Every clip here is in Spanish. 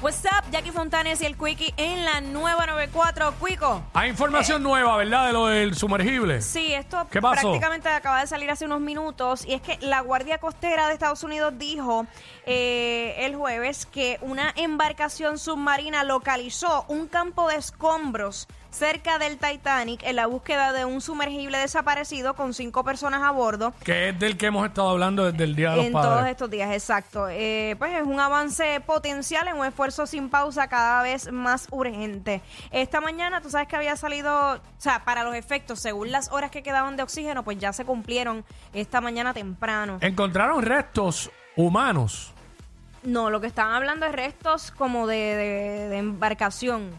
What's up, Jackie Fontanes y el Quickie en la nueva 94. Quico. Hay información nueva, ¿verdad? De lo del sumergible. Sí, esto ¿Qué pasó? prácticamente acaba de salir hace unos minutos y es que la Guardia Costera de Estados Unidos dijo eh, el jueves que una embarcación submarina localizó un campo de escombros cerca del Titanic en la búsqueda de un sumergible desaparecido con cinco personas a bordo. Que es del que hemos estado hablando desde el Día de los En Padres. todos estos días, exacto. Eh, pues es un avance potencial en un esfuerzo sin pausa cada vez más urgente. Esta mañana, tú sabes que había salido, o sea, para los efectos, según las horas que quedaban de oxígeno, pues ya se cumplieron esta mañana temprano. Encontraron restos humanos. No, lo que estaban hablando es restos como de, de- de embarcación.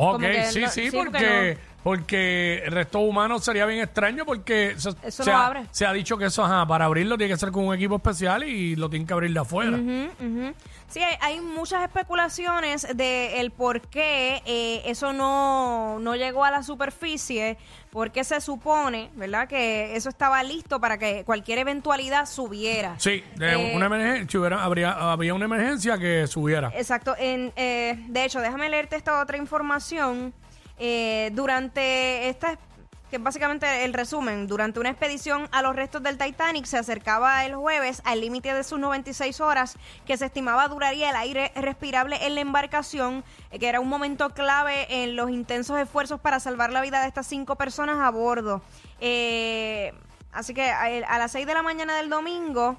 Ok, que sí, no- sí, porque porque, porque el resto humano sería bien extraño porque se, Eso se no ha, abre. se ha dicho que eso, ajá, para abrirlo tiene que ser con un equipo especial y lo tienen que abrir de afuera. Ujú, ujú. Sí, hay, hay muchas especulaciones de el por qué eh, eso no, no llegó a la superficie, porque se supone, ¿verdad?, que eso estaba listo para que cualquier eventualidad subiera. Sí, de Eh, una emergencia, hubiera, habría, había una emergencia que subiera. Exacto. En, eh, de hecho, déjame leerte esta otra información. Eh, durante esta, que es básicamente el resumen, durante una expedición a los restos del Titanic se acercaba el jueves al límite de sus 96 horas que se estimaba duraría el aire respirable en la embarcación, que era un momento clave en los intensos esfuerzos para salvar la vida de estas cinco personas a bordo. Eh, así que a, a las 6 de la mañana del domingo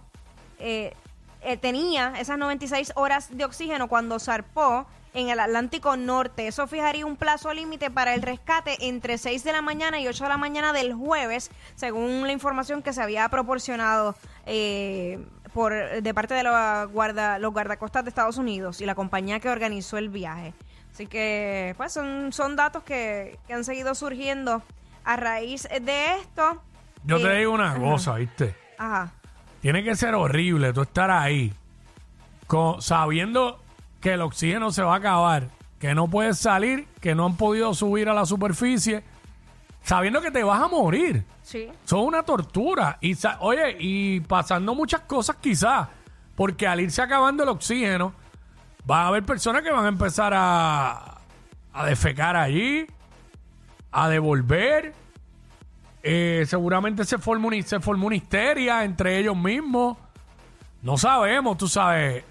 eh, eh, tenía esas 96 horas de oxígeno cuando zarpó en el Atlántico Norte. Eso fijaría un plazo límite para el rescate entre 6 de la mañana y 8 de la mañana del jueves, según la información que se había proporcionado eh, por de parte de los, guarda, los guardacostas de Estados Unidos y la compañía que organizó el viaje. Así que, pues, son, son datos que, que han seguido surgiendo a raíz de esto. Yo te Eh, digo una ajá, cosa, ¿viste? Ajá. Tiene que ser horrible tú estar ahí con- sabiendo que el oxígeno se va a acabar, que no puedes salir, que no han podido subir a la superficie, sabiendo que te vas a morir. Sí. Son una tortura. Y oye, y pasando muchas cosas quizás, porque al irse acabando el oxígeno, va a haber personas que van a empezar a, a defecar allí, a devolver. Eh, seguramente se forma, una, se forma una histeria entre ellos mismos. No sabemos, tú sabes.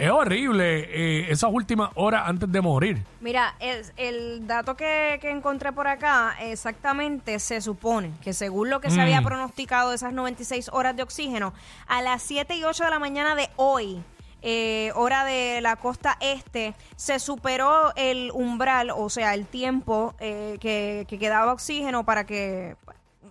Es horrible eh, esas últimas horas antes de morir. Mira, es, el dato que, que encontré por acá, exactamente se supone que según lo que se Mm. había pronosticado de esas 96 horas de oxígeno, a las 7 y 8 de la mañana de hoy, eh, hora de la costa este, se superó el umbral, o sea, el tiempo eh, que, que quedaba oxígeno para que,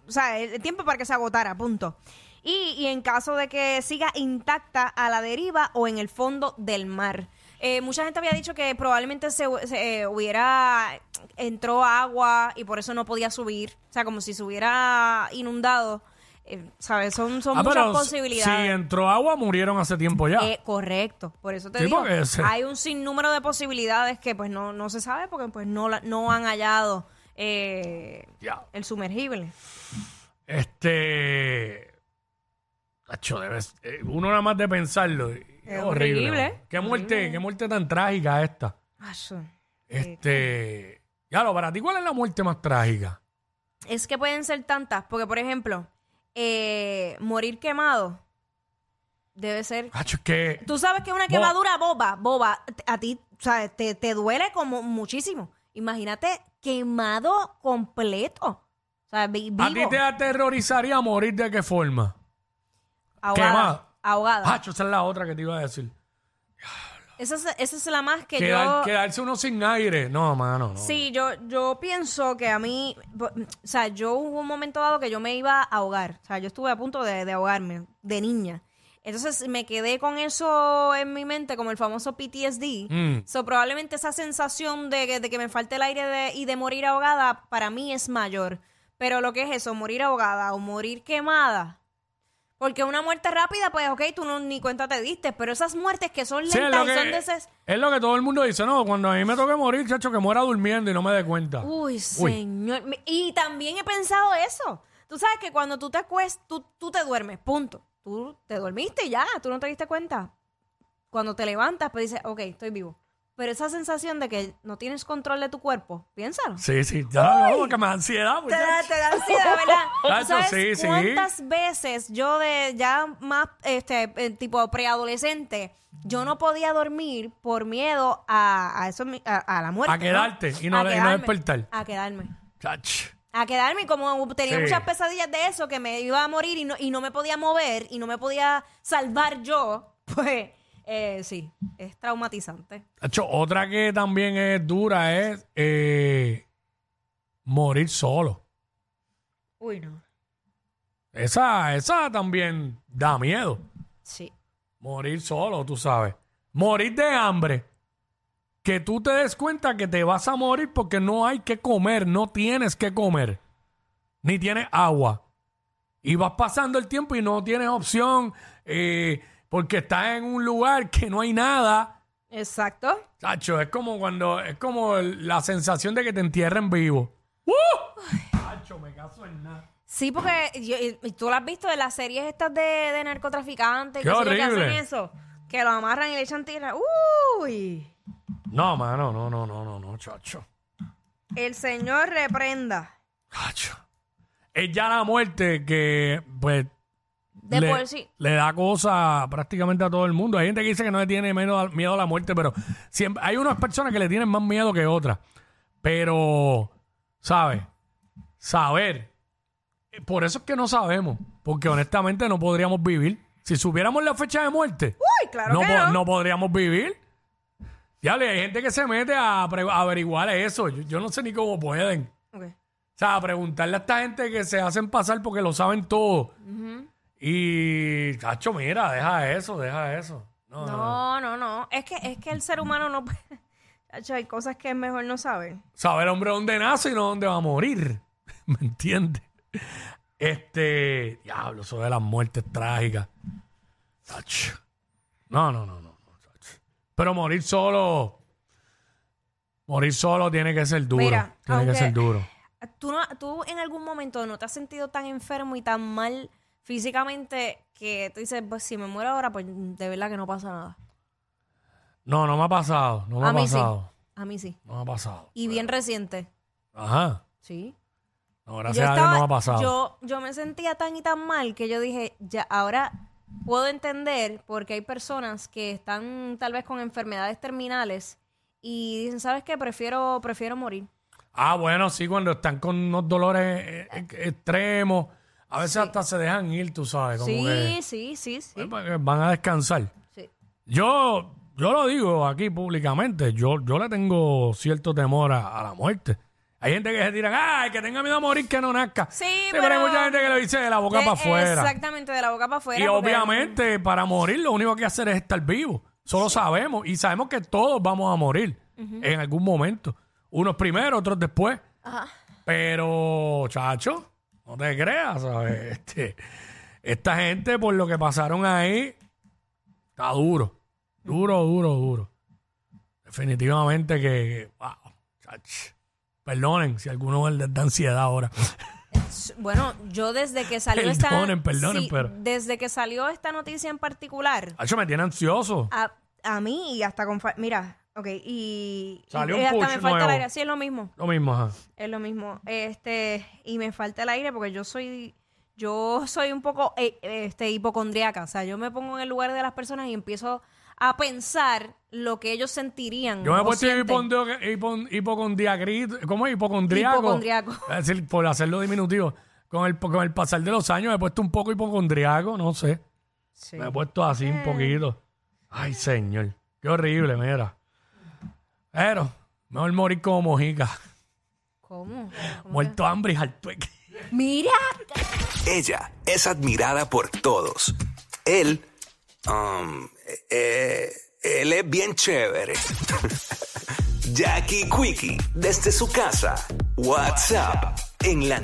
o sea, el tiempo para que se agotara, punto. Y, y en caso de que siga intacta a la deriva o en el fondo del mar. Eh, mucha gente había dicho que probablemente se, se, eh, hubiera entró agua y por eso no podía subir, o sea, como si se hubiera inundado, eh, ¿sabes? Son, son Ah, muchas pero posibilidades. Si entró agua, murieron hace tiempo ya. Eh, correcto, por eso te Sí, digo, porque se- hay un sinnúmero de posibilidades que pues no, no se sabe porque pues no, la- no han hallado eh, Ya. el sumergible. Este. Debes- eh, uno nada más de pensarlo. Es, Es horrible. horrible. ¿no? Qué muerte, qué muerte tan trágica esta. Este. Ya lo, para ti, ¿cuál es la muerte más trágica? Es que pueden ser tantas, porque por ejemplo, eh, morir quemado debe ser... Tacho, es que. Tú sabes que una quemadura boba, boba, t- a ti, ¿sabes? Te, te duele como muchísimo. Imagínate quemado completo. O sea, vi- ¿A ti vivo, te aterrorizaría morir de qué forma? Ahogada. quemado? Ahogada. Hacho, esa es la otra que te iba a decir. Esa es, esa es la más que Quedar- yo... Quedarse uno sin aire. No, mano, no. Sí, yo, yo pienso que a mí, bo- o sea, yo hubo un momento dado que yo me iba a ahogar, o sea, yo estuve a punto de, de ahogarme de niña. Entonces me quedé con eso en mi mente, como el famoso PTSD. Mm. So, probablemente esa sensación de, que- de que me falte el aire de- y de morir ahogada, para mí es mayor. Pero lo que es eso, morir ahogada o morir quemada. Porque una muerte rápida, pues, ok, tú no, ni cuenta te diste. Pero esas muertes que son Sí, es, lentas lo y son que, de ese... es lo que todo el mundo dice, no, cuando a mí me toque morir, chacho, que muera durmiendo y no me dé cuenta. Uy, señor. Y también he pensado eso. Tú sabes que cuando tú te acuestas, tú, tú te duermes, punto. Tú te dormiste y ya, tú no te diste cuenta. Cuando te levantas, pues dices, ok, estoy vivo. Pero esa sensación de que no tienes control de tu cuerpo, piénsalo. Sí, sí, ya, no, que me da ansiedad. Te da, te da ansiedad, ¿verdad? ¿Tú Tacho, sabes sí, sí. cuántas veces yo de ya más, este, eh, tipo preadolescente, yo no podía dormir por miedo a, a eso, a, a la muerte. A quedarte y no- A y no quedarme, despertar. A quedarme. Chach. a quedarme y como tenía Sí. muchas pesadillas de eso que me iba a morir y no, y no me podía mover y no me podía salvar yo, pues eh, sí, es traumatizante. Chacho, otra que también es dura es eh, morir solo. Uy, no. Esa, esa también da miedo. Sí. Morir solo, tú sabes. Morir de hambre. Que tú te des cuenta que te vas a morir porque no hay que comer, no tienes que comer. Ni tienes agua. Y vas pasando el tiempo y no tienes opción eh, porque estás en un lugar que no hay nada. Exacto. Chacho, es como cuando, es como el- la sensación de que te entierren vivo. ¡Uh! Chacho, me caso en nada. Sí, porque yo- y- y tú lo has visto de las series estas de, de narcotraficantes ¡Qué que, sé yo, que hacen eso, que lo amarran y le echan tierra. Uy, No, mano, no, no, no, no, no, chacho. el Señor reprenda. Chacho. Es ya la muerte que, pues, De le, por sí. le da cosa prácticamente a todo el mundo. Hay gente que dice que no le tiene miedo, a- miedo a la muerte, pero siempre, hay unas personas que le tienen más miedo que otras. Pero, ¿sabes? Saber. Por eso es que no sabemos. Porque honestamente no podríamos vivir. Si supiéramos la fecha de muerte, Uy, claro no, que no. no podríamos vivir. Ya hay gente que se mete a, averiguar eso. Yo, yo no sé ni cómo pueden. O sea, preguntarle a esta gente que se hacen pasar porque lo saben todo. Y, cacho, mira, deja eso, deja eso. No, no, no. Es que, es que el ser humano no puede. Chacho, hay cosas que es mejor no saber. Saber hombre dónde nace y no dónde va a morir. ¿Me entiendes? Este, diablo, eso de las muertes trágicas. Cacho. No, no, no, no. Pero morir solo, morir solo tiene que ser duro. Mira, tiene que ser duro. ¿Tú, no, ¿Tú en algún momento no te has sentido tan enfermo y tan mal físicamente que tú dices, pues si me muero ahora, pues de verdad que no pasa nada? No, no me ha pasado, no me A ha mí pasado. sí. A mí sí. No me ha pasado. Y bien reciente. Ajá. Sí. No, Yo gracias a Dios no me ha pasado. Yo, yo me sentía tan y tan mal que yo dije, ya, ahora puedo entender porque hay personas que están tal vez con enfermedades terminales y dicen, ¿sabes qué? Prefiero, prefiero morir. Ah, bueno, sí, cuando están con unos dolores eh, eh, extremos, a veces hasta se dejan ir, tú sabes, como Sí, que sí, sí, sí. pues, que van a descansar. sí. Yo, yo lo digo aquí públicamente, yo, yo le tengo cierto temor a, a la muerte. Hay gente que se tiran, ay, que tenga miedo a morir, que no nazca. Sí, pero, hay pero- mucha gente que lo dice de la boca para afuera. Exactamente, de la boca para afuera. Y porque- obviamente, para morir, lo único que hacer es estar vivo. Solo sabemos. Y sabemos que todos vamos a morir en algún momento. Unos primero, otros después. Ajá. Pero, chacho, no te creas, ¿sabes? Este, esta gente, por lo que pasaron ahí, está duro. Duro, duro, duro. Definitivamente que, wow, chacho. Perdonen si alguno les da ansiedad ahora. Bueno, yo desde que salió Perdonen, esta... perdonen, sí, pero- Desde que salió esta noticia en particular, Chacho, me tiene ansioso. a, a mí y hasta con... Mira, ok, y... Salió y un hasta push me falta el aire. Sí, es lo mismo. Lo mismo, ajá. Es lo mismo. Este, y me falta el aire porque yo soy, yo soy un poco eh, este, hipocondriaca. O sea, yo me pongo en el lugar de las personas y empiezo a pensar lo que ellos sentirían. Yo me he o puesto sienten. hipocondriacrito- ¿Cómo es? Hipocondriaco. Hipocondriaco. Es decir, por hacerlo diminutivo. Con el, con el pasar de los años me he puesto un poco hipocondriaco, no sé. Sí. Me he puesto así un poquito. Ay, señor. Qué horrible, mira. Pero, mejor morir como mojica. ¿Cómo? ¿Cómo Muerto hambre y harto. que- Mira. Ella es admirada por todos. Él, um, eh, él es bien chévere. Jackie Quickie, desde su casa. WhatsApp, en la